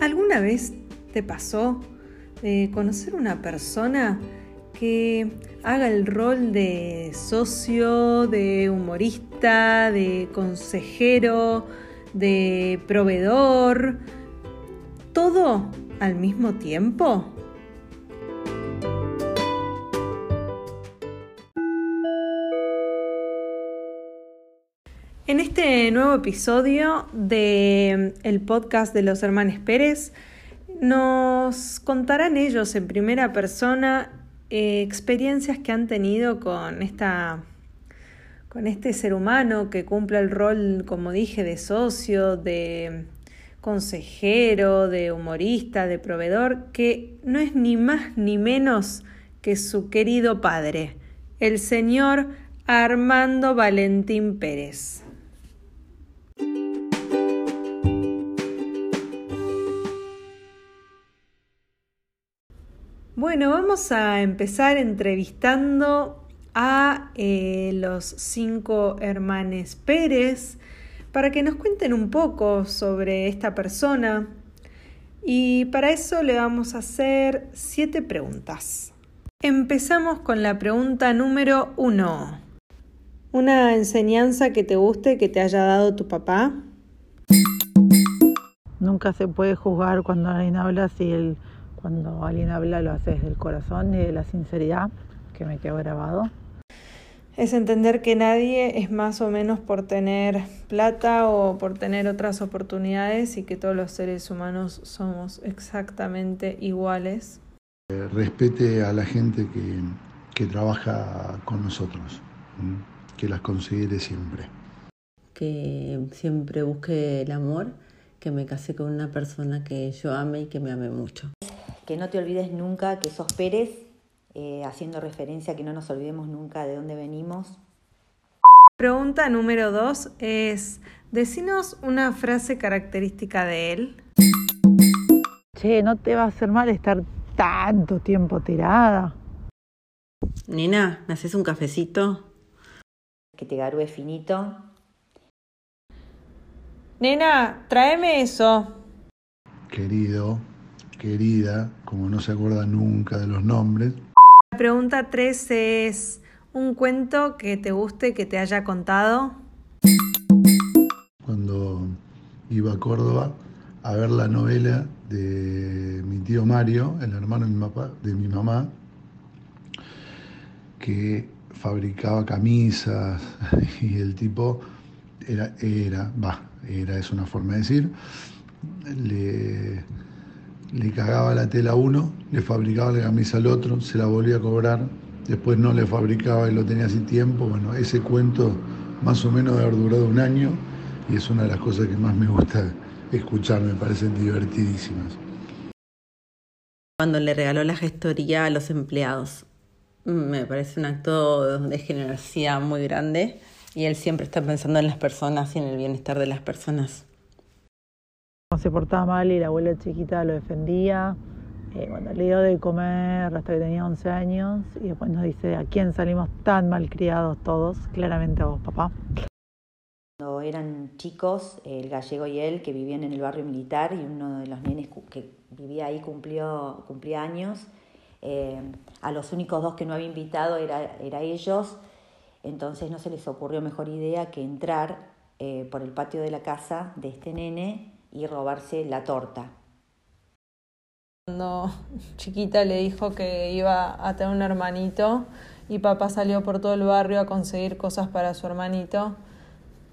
¿Alguna vez te pasó de conocer una persona que haga el rol de socio, de humorista, de consejero, de proveedor, todo al mismo tiempo? Este nuevo episodio del el podcast de los hermanos Pérez, nos contarán ellos en primera persona eh, experiencias que han tenido con esta con este ser humano que cumple el rol, como dije, de socio, de consejero, de humorista, de proveedor, que no es ni más ni menos que su querido padre, el señor Armando Valentín Pérez. Bueno, vamos a empezar entrevistando a eh, los cinco hermanes Pérez para que nos cuenten un poco sobre esta persona. Y para eso le vamos a hacer siete preguntas. Empezamos con la pregunta número uno. ¿Una enseñanza que te guste que te haya dado tu papá? Nunca se puede juzgar cuando alguien habla si el cuando alguien habla lo hace desde el corazón y de la sinceridad que me quedó grabado. Es entender que nadie es más o menos por tener plata o por tener otras oportunidades y que todos los seres humanos somos exactamente iguales. Respete a la gente que, que trabaja con nosotros, que las considere siempre. Que siempre busque el amor, que me case con una persona que yo ame y que me ame mucho que no te olvides nunca que sos Pérez, eh, haciendo referencia a que no nos olvidemos nunca de dónde venimos. Pregunta número dos es, decinos una frase característica de él. Che, no te va a hacer mal estar tanto tiempo tirada. Nina, ¿me haces un cafecito? Que te garúe finito. Nena, tráeme eso. Querido, querida, como no se acuerda nunca de los nombres. La pregunta 3 es, ¿un cuento que te guste, que te haya contado? Cuando iba a Córdoba a ver la novela de mi tío Mario, el hermano de mi, papá, de mi mamá, que fabricaba camisas y el tipo era, era, va, era, es una forma de decir, le le cagaba la tela a uno, le fabricaba la camisa al otro, se la volvía a cobrar, después no le fabricaba y lo tenía sin tiempo. Bueno, ese cuento más o menos debe haber durado un año y es una de las cosas que más me gusta escuchar, me parecen divertidísimas. Cuando le regaló la gestoría a los empleados, me parece un acto de generosidad muy grande y él siempre está pensando en las personas y en el bienestar de las personas se portaba mal y la abuela chiquita lo defendía. Eh, bueno, le dio de comer hasta que tenía 11 años y después nos dice, ¿a quién salimos tan mal criados todos? Claramente a vos, papá. Cuando eran chicos, el gallego y él, que vivían en el barrio militar, y uno de los nenes que vivía ahí cumplió, cumplía años, eh, a los únicos dos que no había invitado era, era ellos, entonces no se les ocurrió mejor idea que entrar eh, por el patio de la casa de este nene y robarse la torta. Cuando chiquita le dijo que iba a tener un hermanito y papá salió por todo el barrio a conseguir cosas para su hermanito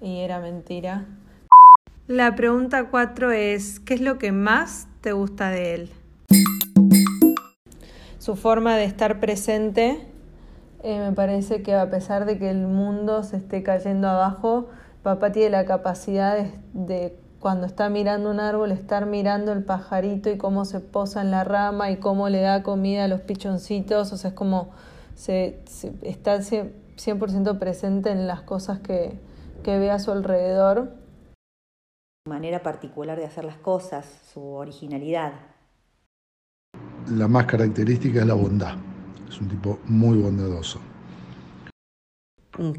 y era mentira. La pregunta cuatro es, ¿qué es lo que más te gusta de él? Su forma de estar presente, eh, me parece que a pesar de que el mundo se esté cayendo abajo, papá tiene la capacidad de, de cuando está mirando un árbol, estar mirando el pajarito y cómo se posa en la rama y cómo le da comida a los pichoncitos, o sea, es como se, está 100% presente en las cosas que, que ve a su alrededor. Su manera particular de hacer las cosas, su originalidad. La más característica es la bondad. Es un tipo muy bondadoso.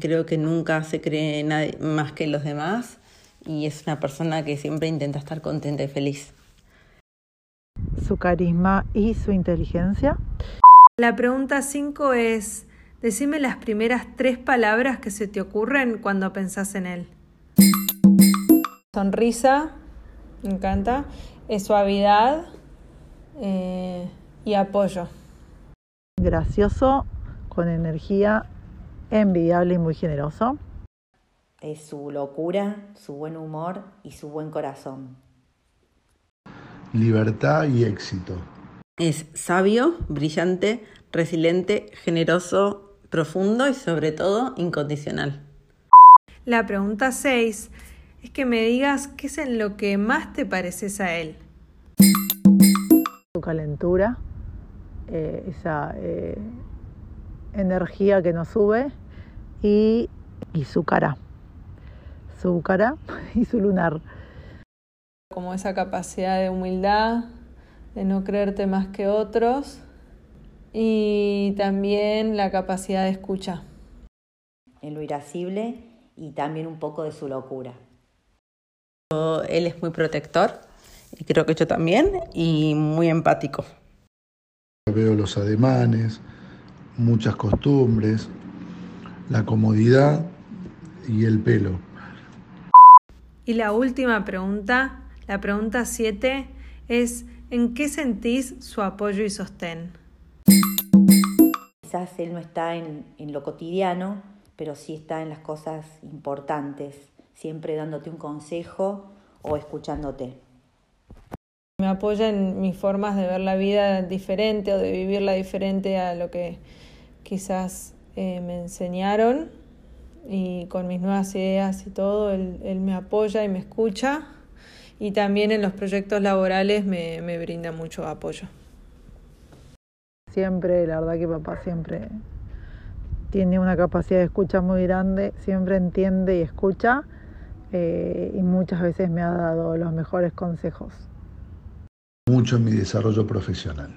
Creo que nunca se cree nadie más que los demás y es una persona que siempre intenta estar contenta y feliz. su carisma y su inteligencia. La pregunta 5 es, decime las primeras tres palabras que se te ocurren cuando pensás en él. Sonrisa, me encanta, es suavidad eh, y apoyo. Gracioso, con energía, envidiable y muy generoso. Es su locura, su buen humor y su buen corazón. Libertad y éxito. Es sabio, brillante, resiliente, generoso, profundo y sobre todo incondicional. La pregunta 6 es que me digas qué es en lo que más te pareces a él. Su calentura, eh, esa eh, energía que nos sube y, y su cara su cara y su lunar. Como esa capacidad de humildad, de no creerte más que otros y también la capacidad de escucha. En lo irascible y también un poco de su locura. Él es muy protector, y creo que yo también, y muy empático. Veo los ademanes, muchas costumbres, la comodidad y el pelo. Y la última pregunta, la pregunta 7, es ¿en qué sentís su apoyo y sostén? Quizás él no está en, en lo cotidiano, pero sí está en las cosas importantes, siempre dándote un consejo o escuchándote. Me apoya en mis formas de ver la vida diferente o de vivirla diferente a lo que quizás eh, me enseñaron y con mis nuevas ideas y todo, él, me apoya y me escucha y también en los proyectos laborales me, me brinda mucho apoyo. Siempre, la verdad que papá siempre tiene una capacidad de escucha muy grande, siempre entiende y escucha eh, y muchas veces me ha dado los mejores consejos. Mucho en mi desarrollo profesional.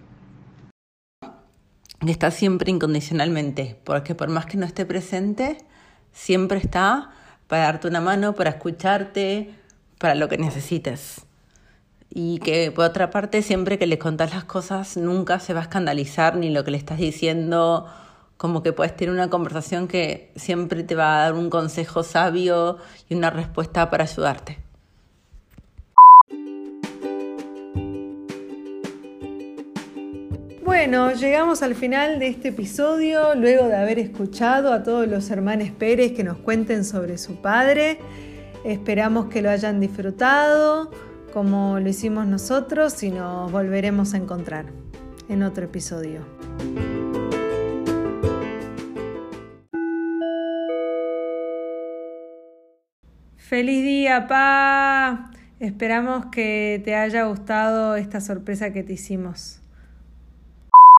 Está siempre incondicionalmente, porque por más que no esté presente, siempre está para darte una mano, para escucharte, para lo que necesites. Y que por otra parte, siempre que le contás las cosas, nunca se va a escandalizar ni lo que le estás diciendo, como que puedes tener una conversación que siempre te va a dar un consejo sabio y una respuesta para ayudarte. Bueno, llegamos al final de este episodio, luego de haber escuchado a todos los hermanos Pérez que nos cuenten sobre su padre. Esperamos que lo hayan disfrutado como lo hicimos nosotros y nos volveremos a encontrar en otro episodio. Feliz día, Pa. Esperamos que te haya gustado esta sorpresa que te hicimos.